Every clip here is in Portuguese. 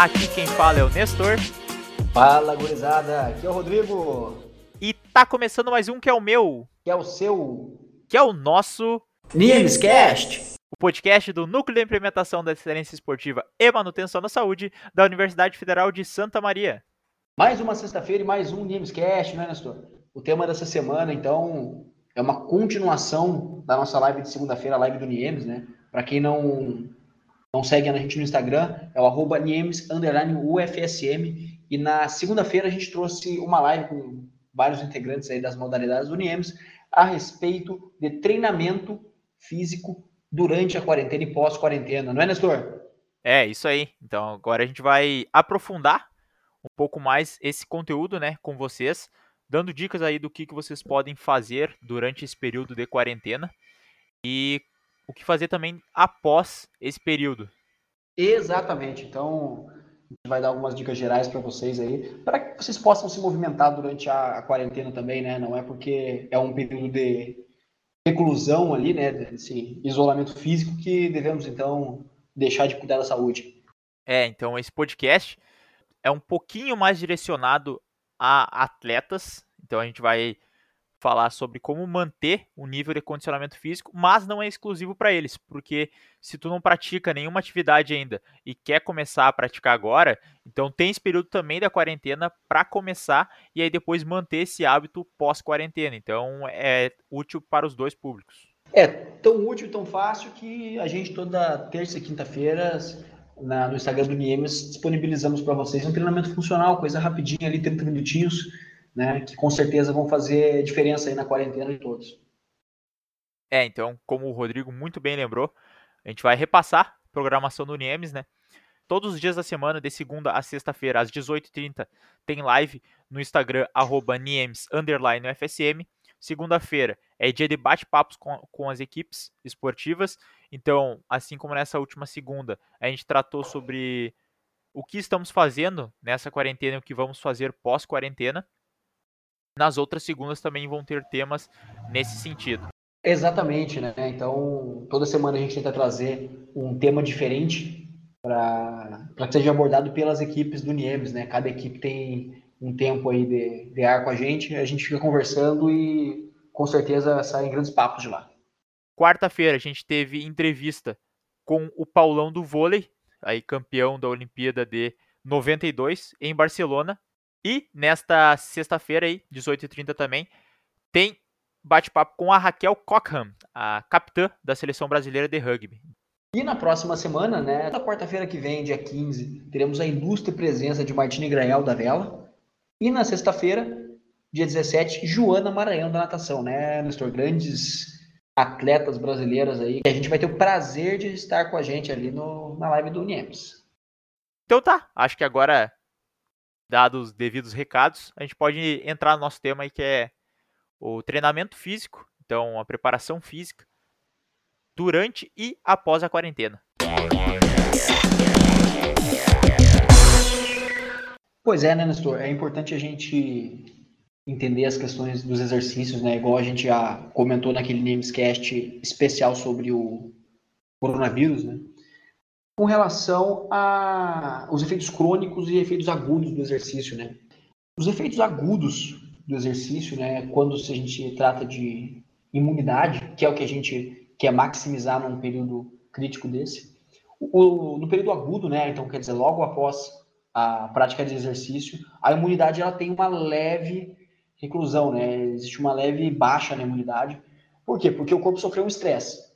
Aqui quem fala é o Nestor. Fala, gurizada. Aqui é o Rodrigo. E tá começando mais um que é o meu. Que é o seu. Que é o nosso. Nimescast. O podcast do Núcleo de Implementação da Excelência Esportiva e Manutenção da Saúde da Universidade Federal de Santa Maria. Mais uma sexta-feira e mais um Nimescast, né, Nestor? O tema dessa semana, então, é uma continuação da nossa live de segunda-feira, a live do Niemes, né? Para quem não não segue a gente no Instagram, é o arroba UFSM. E na segunda-feira a gente trouxe uma live com vários integrantes aí das modalidades do Niemes a respeito de treinamento físico durante a quarentena e pós-quarentena, não é, Nestor? É, isso aí. Então agora a gente vai aprofundar um pouco mais esse conteúdo, né, com vocês, dando dicas aí do que, que vocês podem fazer durante esse período de quarentena e o que fazer também após esse período. Exatamente. Então, a gente vai dar algumas dicas gerais para vocês aí, para que vocês possam se movimentar durante a, a, quarentena também, né? Não é porque é um período de reclusão ali, né, desse isolamento físico que devemos então deixar de cuidar da saúde. É, então esse podcast é um pouquinho mais direcionado a atletas, então a gente vai falar sobre como manter o nível de condicionamento físico, mas não é exclusivo para eles, porque se tu não pratica nenhuma atividade ainda e quer começar a praticar agora, então tem esse período também da quarentena para começar e aí depois manter esse hábito pós-quarentena. Então é útil para os dois públicos. É tão útil tão fácil que a gente toda terça e quinta-feira no Instagram do Niemes disponibilizamos para vocês um treinamento funcional, coisa rapidinha ali, 30 minutinhos né, que com certeza vão fazer diferença aí na quarentena de todos. É, então, como o Rodrigo muito bem lembrou, a gente vai repassar a programação do Niemes, né? Todos os dias da semana, de segunda a sexta-feira, às 18h30, tem live no Instagram, arroba Niemes, FSM. Segunda-feira é dia de bate-papos com, com as equipes esportivas. Então, assim como nessa última segunda, a gente tratou sobre o que estamos fazendo nessa quarentena e o que vamos fazer pós-quarentena. Nas outras segundas também vão ter temas nesse sentido. Exatamente, né? Então, toda semana a gente tenta trazer um tema diferente para que seja abordado pelas equipes do Niemes, né? Cada equipe tem um tempo aí de, de ar com a gente, a gente fica conversando e com certeza saem grandes papos de lá. Quarta-feira a gente teve entrevista com o Paulão do vôlei, aí campeão da Olimpíada de 92 em Barcelona, e nesta sexta-feira aí, 18h30 também, tem bate-papo com a Raquel Cockham, a capitã da seleção brasileira de rugby. E na próxima semana, né, na quarta-feira que vem, dia 15, teremos a ilustre presença de Martini Grael da Vela. E na sexta-feira, dia 17, Joana Maranhão da natação, né, Nestor? Grandes atletas brasileiras aí. E a gente vai ter o prazer de estar com a gente ali no, na live do Niemes. Então tá, acho que agora dados os devidos recados, a gente pode entrar no nosso tema aí que é o treinamento físico, então a preparação física durante e após a quarentena. Pois é, né, Nestor? É importante a gente entender as questões dos exercícios, né? Igual a gente já comentou naquele Namescast especial sobre o coronavírus, né? Com relação aos efeitos crônicos e efeitos agudos do exercício, né? Os efeitos agudos do exercício, né, quando a gente trata de imunidade, que é o que a gente quer maximizar num período crítico desse, o, no período agudo, né, então quer dizer, logo após a prática de exercício, a imunidade ela tem uma leve reclusão, né, existe uma leve baixa na imunidade. Por quê? Porque o corpo sofreu um estresse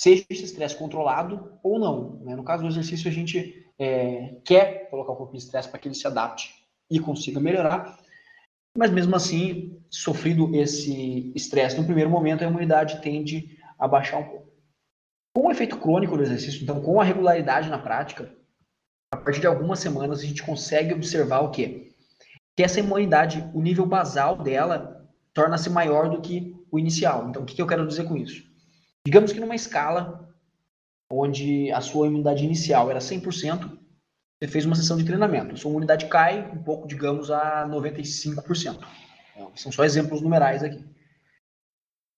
seja esse estresse controlado ou não. Né? No caso do exercício, a gente é, quer colocar o corpo em estresse para que ele se adapte e consiga melhorar, mas mesmo assim, sofrido esse estresse no primeiro momento, a imunidade tende a baixar um pouco. Com o efeito crônico do exercício, então, com a regularidade na prática, a partir de algumas semanas a gente consegue observar o quê? Que essa imunidade, o nível basal dela, torna-se maior do que o inicial. Então, o que eu quero dizer com isso? Digamos que numa escala onde a sua imunidade inicial era 100%, você fez uma sessão de treinamento. Sua imunidade cai um pouco, digamos, a 95%. Então, são só exemplos numerais aqui.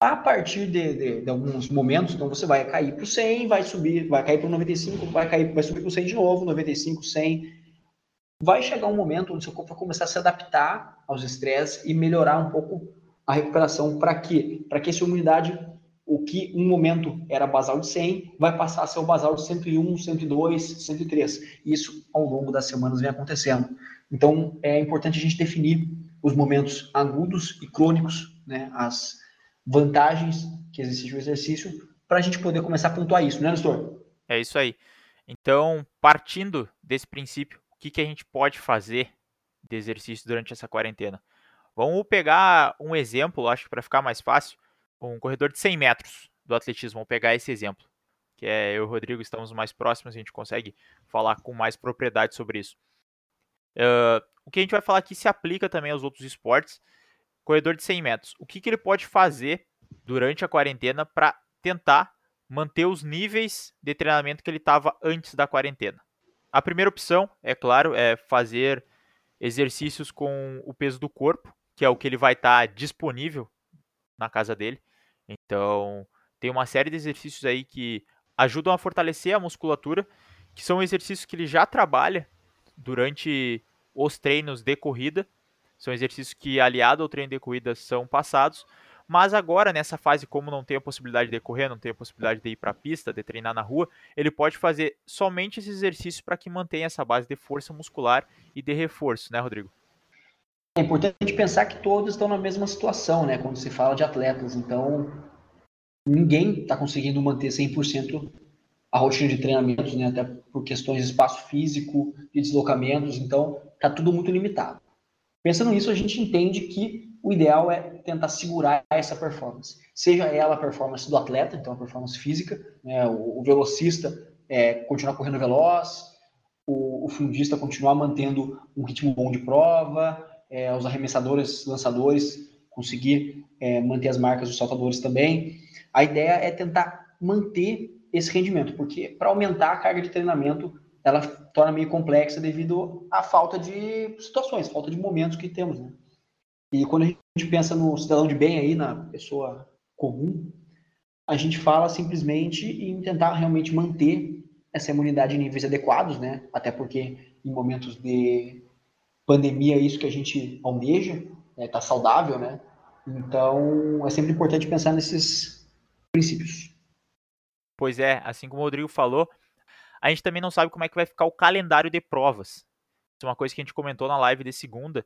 A partir de, de, de alguns momentos, então você vai cair para o 100, vai subir, vai cair para o 95, vai cair, vai subir para o 100 de novo, 95, 100. vai chegar um momento onde seu corpo vai começar a se adaptar aos estresses e melhorar um pouco a recuperação. Para quê? Para que essa imunidade, o que um momento era basal de 100, vai passar a ser o basal de 101, 102, 103. Isso ao longo das semanas vem acontecendo. Então, é importante a gente definir os momentos agudos e crônicos, né, as vantagens que existem no exercício, para a gente poder começar a pontuar isso, né, Nestor? É isso aí. Então, partindo desse princípio, o que, que a gente pode fazer de exercício durante essa quarentena? Vamos pegar um exemplo, acho que para ficar mais fácil, um corredor de 100 metros do atletismo. Vamos pegar esse exemplo, que é eu e o Rodrigo estamos mais próximos, a gente consegue falar com mais propriedade sobre isso. Uh, o que a gente vai falar aqui se aplica também aos outros esportes. Corredor de 100 metros. O que, que ele pode fazer durante a quarentena para tentar manter os níveis de treinamento que ele estava antes da quarentena? A primeira opção, é claro, é fazer exercícios com o peso do corpo, que é o que ele vai estar tá disponível na casa dele. Então, tem uma série de exercícios aí que ajudam a fortalecer a musculatura, que são exercícios que ele já trabalha durante os treinos de corrida. São exercícios que, aliado ao treino de corrida, são passados. Mas agora, nessa fase, como não tem a possibilidade de correr, não tem a possibilidade de ir para a pista, de treinar na rua, ele pode fazer somente esses exercícios para que mantenha essa base de força muscular e de reforço, né, Rodrigo? É importante pensar que todos estão na mesma situação, né, quando se fala de atletas. Então, ninguém está conseguindo manter 100% a rotina de treinamentos, né, até por questões de espaço físico e deslocamentos, então está tudo muito limitado. Pensando nisso, a gente entende que o ideal é tentar segurar essa performance, seja ela a performance do atleta, então a performance física, né, o, o, velocista é, continuar correndo veloz, o, o, fundista continuar mantendo um ritmo bom de prova, é, os arremessadores, lançadores conseguir é, manter as marcas dos saltadores também. A ideia é tentar manter esse rendimento, porque para aumentar a carga de treinamento, ela torna meio complexa devido à falta de situações, falta de momentos que temos, né? E quando a gente pensa no cidadão de bem aí, na pessoa comum, a gente fala simplesmente em tentar realmente manter essa imunidade em níveis adequados, né? Até porque em momentos de pandemia é isso que a gente almeja, né? tá saudável, né? Então é sempre importante pensar nesses princípios. Pois é, assim como o Rodrigo falou, a gente também não sabe como é que vai ficar o calendário de provas. Isso é uma coisa que a gente comentou na live de segunda.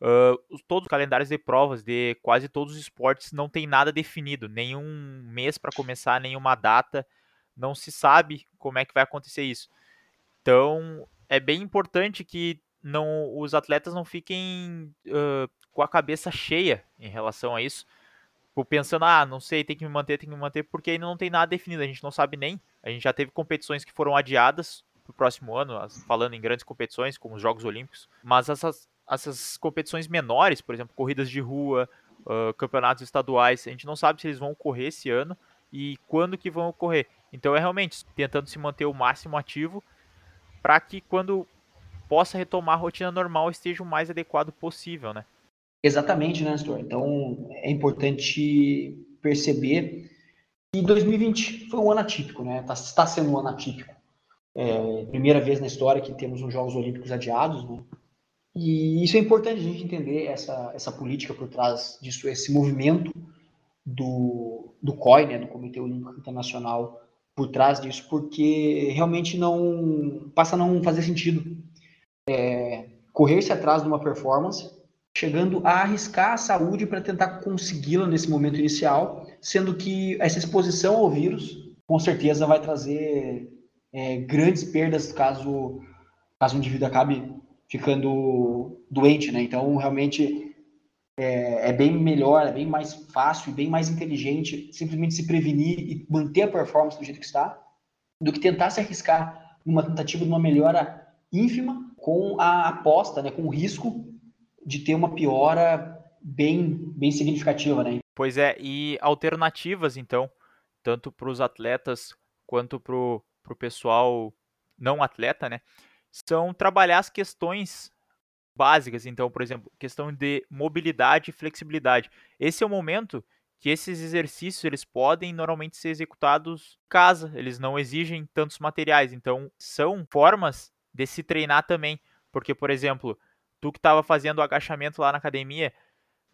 Uh, todos os calendários de provas de quase todos os esportes não tem nada definido, nenhum mês para começar, nenhuma data, não se sabe como é que vai acontecer isso. Então é bem importante que não os atletas não fiquem uh, com a cabeça cheia em relação a isso, Tipo, pensando, ah, não sei, tem que me manter, tem que me manter, porque ainda não tem nada definido, a gente não sabe nem. A gente já teve competições que foram adiadas para o próximo ano, falando em grandes competições, como os Jogos Olímpicos, mas essas, essas competições menores, por exemplo, corridas de rua, uh, campeonatos estaduais, a gente não sabe se eles vão ocorrer esse ano e quando que vão ocorrer. Então é realmente tentando se manter o máximo ativo para que quando possa retomar a rotina normal esteja o mais adequado possível, né? Exatamente, né, Nestor? Então, é importante perceber que 2020 foi um ano atípico, né? Tá, está sendo um ano atípico. É, primeira vez na história que temos os Jogos Olímpicos adiados, né? E isso é importante a gente entender essa, essa política por trás disso, esse movimento do, do COI, né, do Comitê Olímpico Internacional, por trás disso, porque realmente não passa a não fazer sentido é, correr-se atrás de uma performance chegando a arriscar a saúde para tentar consegui-la nesse momento inicial, sendo que essa exposição ao vírus com certeza vai trazer é, grandes perdas caso, caso o indivíduo acabe ficando doente, né? Então, realmente é, é, bem melhor, é bem mais fácil e bem mais inteligente simplesmente se prevenir e manter a performance do jeito que está, do que tentar se arriscar numa tentativa de uma melhora ínfima com a aposta, né, com o risco de ter uma piora bem, bem significativa, né? Pois é, e alternativas, então, tanto para os atletas quanto para o pessoal não atleta, né? São trabalhar as questões básicas, então, por exemplo, questão de mobilidade e flexibilidade. Esse é o momento que esses exercícios eles podem normalmente ser executados em casa, eles não exigem tantos materiais, então são formas de se treinar também Porque, por exemplo, tu que estava fazendo agachamento lá na academia,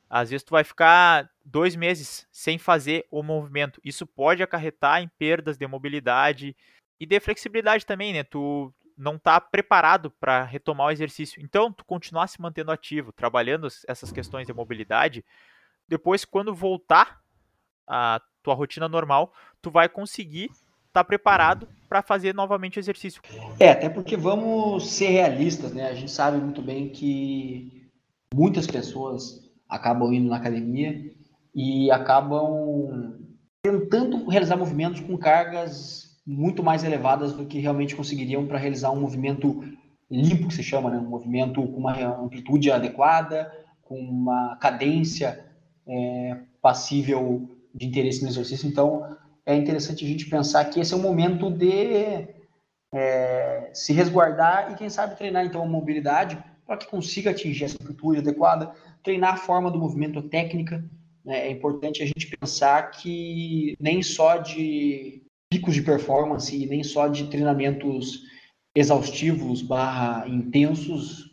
às vezes tu vai ficar dois meses sem fazer o movimento. Isso pode acarretar em perdas de mobilidade e de flexibilidade também, né? Tu não tá preparado para retomar o exercício. Então, tu continuar se mantendo ativo, trabalhando essas questões de mobilidade, depois quando voltar a tua rotina normal, tu vai conseguir estar tá preparado para fazer novamente o exercício. É, até porque vamos ser realistas, né? A gente sabe muito bem que muitas pessoas acabam indo na academia e acabam tentando realizar movimentos com cargas muito mais elevadas do que realmente conseguiriam para realizar um movimento limpo, que se chama, né? um movimento com uma amplitude adequada, com uma cadência é, passível de interesse no exercício. Então, é interessante a gente pensar que esse é um momento de é, se resguardar e, quem sabe, treinar então a mobilidade para que consiga atingir essa amplitude adequada, treinar a forma do movimento, técnica. Né? É importante a gente pensar que nem só de picos de performance e nem só de treinamentos exaustivos barra intensos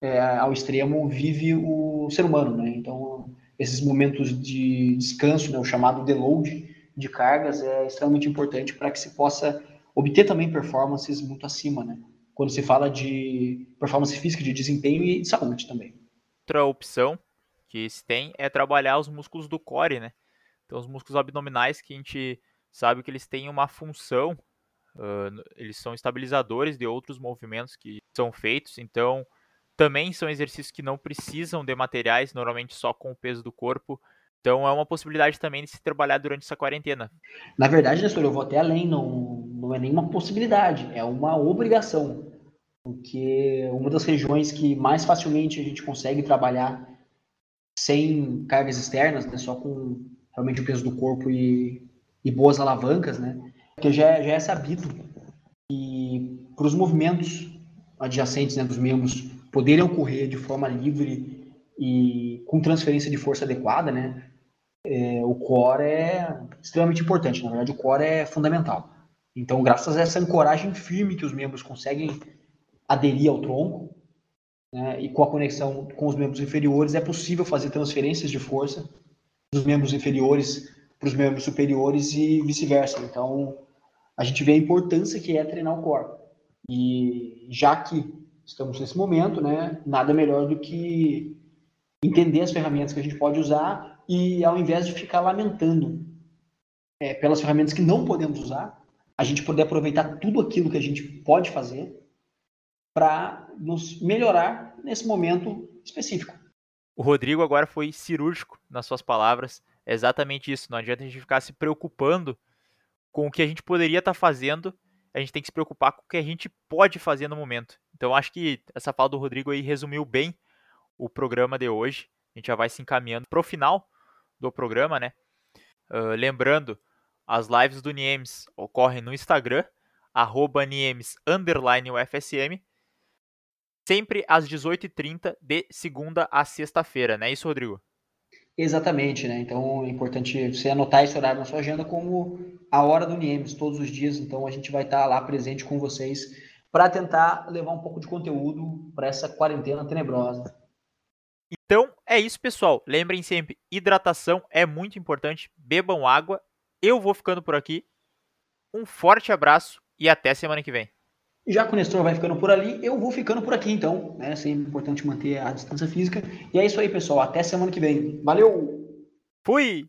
é, ao extremo vive o ser humano, né? Então, esses momentos de descanso, né, o chamado deload de cargas, é extremamente importante para que se possa obter também performances muito acima, né? Quando se fala de performance física, de desempenho e de saúde também outra opção que se tem é trabalhar os músculos do core, né? Então, os músculos abdominais que a gente sabe que eles têm uma função, uh, eles são estabilizadores de outros movimentos que são feitos, então também são exercícios que não precisam de materiais, normalmente só com o peso do corpo. Então é uma possibilidade também de se trabalhar durante essa quarentena. Na verdade, Nestor, eu vou até além, não, não é nenhuma possibilidade, é uma obrigação porque uma das regiões que mais facilmente a gente consegue trabalhar sem cargas externas, né, só com realmente o peso do corpo e, e boas alavancas, né, porque já, já é sabido que para os movimentos adjacentes né, dos membros poderem ocorrer de forma livre e com transferência de força adequada, né, é, o core é extremamente importante. Na verdade, o core é fundamental. Então, graças a essa ancoragem firme que os membros conseguem aderir ao tronco, né, e com a conexão com os membros inferiores, é possível fazer transferências de força dos membros inferiores para os membros superiores e vice-versa. Então, a gente vê a importância que é treinar o corpo. E já que estamos nesse momento, né, nada melhor do que entender as ferramentas que a gente pode usar e, ao invés de ficar lamentando é, pelas ferramentas que não podemos usar, a gente poder aproveitar tudo aquilo que a gente pode fazer para nos melhorar nesse momento específico. O Rodrigo agora foi cirúrgico nas suas palavras. É exatamente isso. Não adianta a gente ficar se preocupando com o que a gente poderia estar tá fazendo. A gente tem que se preocupar com o que a gente pode fazer no momento. Então, acho que essa fala do Rodrigo aí resumiu bem o programa de hoje. A gente já vai se encaminhando para o final do programa, né? Uh, lembrando, as lives do Niemes ocorrem no Instagram, arroba Niemes, underline UFSM, sempre às 18h30, de segunda a sexta-feira, não é isso, Rodrigo? Exatamente, né? Então é importante você anotar esse horário na sua agenda como a hora do Niemes, todos os dias. Então a gente vai estar lá presente com vocês para tentar levar um pouco de conteúdo para essa quarentena tenebrosa. É isso, pessoal. Lembrem sempre, hidratação é muito importante. Bebam água. Eu vou ficando por aqui. Um forte abraço e até semana que vem. Já que o Nestor vai ficando por ali, eu vou ficando por aqui então. É sempre importante manter a distância física. E é isso aí, pessoal. Até semana que vem. Valeu! Fui!